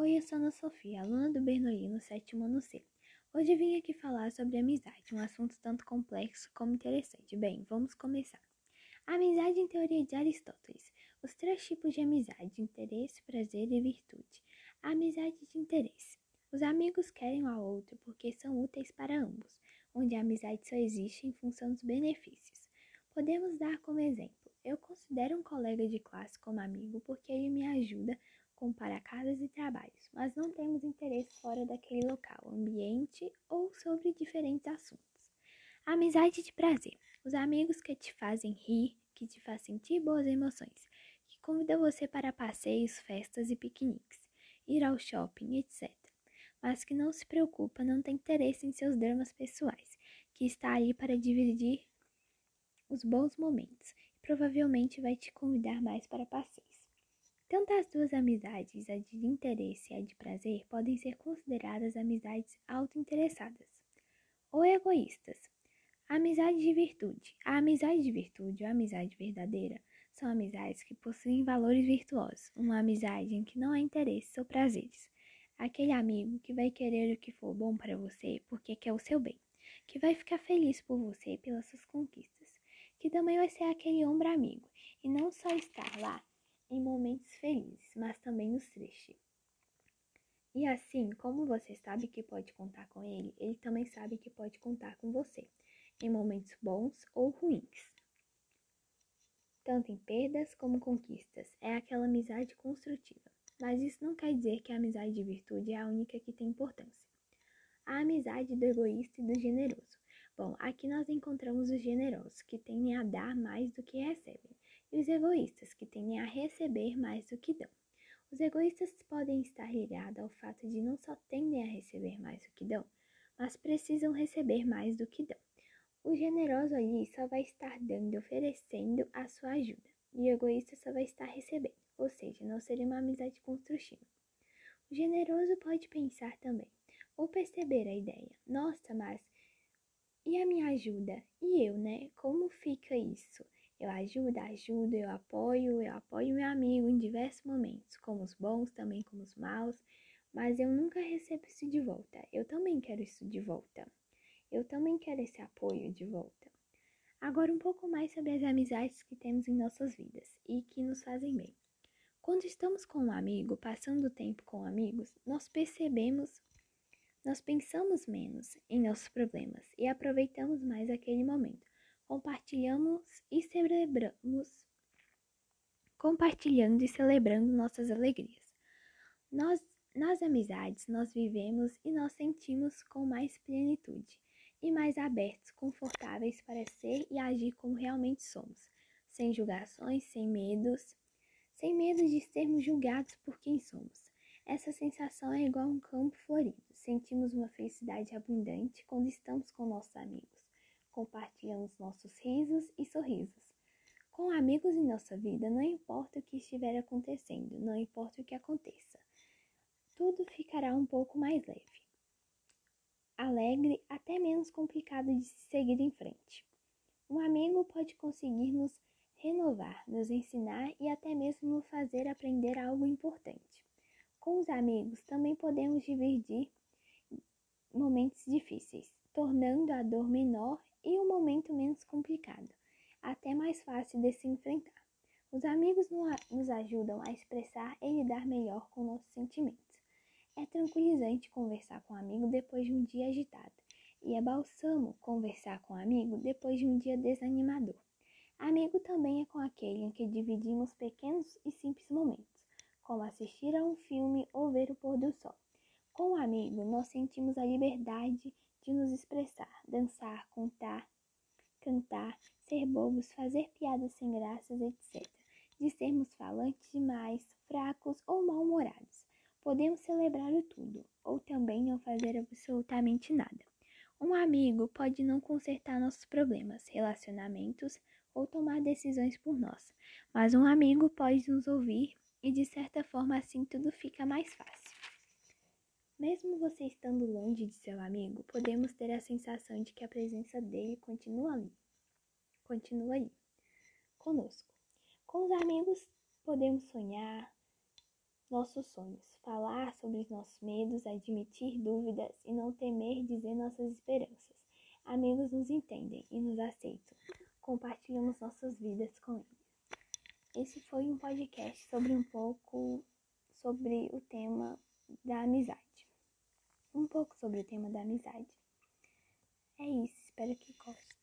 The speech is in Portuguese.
Oi, eu sou Ana Sofia, aluna do Bernolino, sétimo ano C. Hoje vim aqui falar sobre amizade, um assunto tanto complexo como interessante. Bem, vamos começar. amizade em teoria de Aristóteles. Os três tipos de amizade: interesse, prazer e virtude. A amizade de interesse. Os amigos querem um ao outro porque são úteis para ambos, onde a amizade só existe em função dos benefícios. Podemos dar como exemplo: eu considero um colega de classe como amigo porque ele me ajuda com para casas e trabalhos, mas não temos interesse fora daquele local, ambiente ou sobre diferentes assuntos. Amizade de prazer. Os amigos que te fazem rir, que te fazem sentir boas emoções, que convidam você para passeios, festas e piqueniques, ir ao shopping, etc. Mas que não se preocupa, não tem interesse em seus dramas pessoais, que está ali para dividir os bons momentos e provavelmente vai te convidar mais para passeios. Tanto as duas amizades, a de interesse e a de prazer, podem ser consideradas amizades autointeressadas ou egoístas. Amizade de virtude. A amizade de virtude ou a amizade verdadeira são amizades que possuem valores virtuosos, uma amizade em que não há interesses ou prazeres. Aquele amigo que vai querer o que for bom para você porque quer o seu bem, que vai ficar feliz por você pelas suas conquistas, que também vai ser aquele ombro amigo e não só estar lá em momentos felizes, mas também nos tristes. E assim, como você sabe que pode contar com ele, ele também sabe que pode contar com você, em momentos bons ou ruins. Tanto em perdas como conquistas, é aquela amizade construtiva. Mas isso não quer dizer que a amizade de virtude é a única que tem importância. A amizade do egoísta e do generoso. Bom, aqui nós encontramos os generosos, que tendem a dar mais do que recebem e os egoístas, que tendem a receber mais do que dão. Os egoístas podem estar ligados ao fato de não só tendem a receber mais do que dão, mas precisam receber mais do que dão. O generoso ali só vai estar dando, oferecendo a sua ajuda, e o egoísta só vai estar recebendo, ou seja, não seria uma amizade construtiva. O generoso pode pensar também, ou perceber a ideia: nossa, mas e a minha ajuda? E eu, né? Como fica isso? Eu ajudo, ajudo, eu apoio, eu apoio meu amigo em diversos momentos, como os bons, também como os maus, mas eu nunca recebo isso de volta. Eu também quero isso de volta. Eu também quero esse apoio de volta. Agora, um pouco mais sobre as amizades que temos em nossas vidas e que nos fazem bem. Quando estamos com um amigo, passando tempo com amigos, nós percebemos, nós pensamos menos em nossos problemas e aproveitamos mais aquele momento compartilhamos e celebramos, compartilhando e celebrando nossas alegrias. Nós, nas amizades, nós vivemos e nós sentimos com mais plenitude e mais abertos, confortáveis para ser e agir como realmente somos, sem julgações, sem medos, sem medo de sermos julgados por quem somos. Essa sensação é igual a um campo florido. Sentimos uma felicidade abundante quando estamos com nossos amigos compartilhamos nossos risos e sorrisos. Com amigos em nossa vida, não importa o que estiver acontecendo, não importa o que aconteça, tudo ficará um pouco mais leve, alegre, até menos complicado de se seguir em frente. Um amigo pode conseguir nos renovar, nos ensinar e até mesmo nos fazer aprender algo importante. Com os amigos também podemos dividir momentos difíceis, tornando a dor menor e um momento menos complicado, até mais fácil de se enfrentar. Os amigos nos ajudam a expressar e lidar melhor com nossos sentimentos. É tranquilizante conversar com um amigo depois de um dia agitado, e é balsamo conversar com um amigo depois de um dia desanimador. Amigo também é com aquele em que dividimos pequenos e simples momentos, como assistir a um filme ou ver o pôr do sol. Com um amigo, nós sentimos a liberdade de nos expressar, dançar, contar, cantar, ser bobos, fazer piadas sem graças, etc. De sermos falantes demais, fracos ou mal-humorados. Podemos celebrar o tudo, ou também não fazer absolutamente nada. Um amigo pode não consertar nossos problemas, relacionamentos ou tomar decisões por nós, mas um amigo pode nos ouvir e de certa forma assim tudo fica mais fácil. Mesmo você estando longe de seu amigo, podemos ter a sensação de que a presença dele continua ali. Continua aí, conosco. Com os amigos, podemos sonhar, nossos sonhos, falar sobre os nossos medos, admitir dúvidas e não temer dizer nossas esperanças. Amigos nos entendem e nos aceitam. Compartilhamos nossas vidas com eles. Esse foi um podcast sobre um pouco sobre o tema da amizade. Um pouco sobre o tema da amizade. É isso, espero que gostem.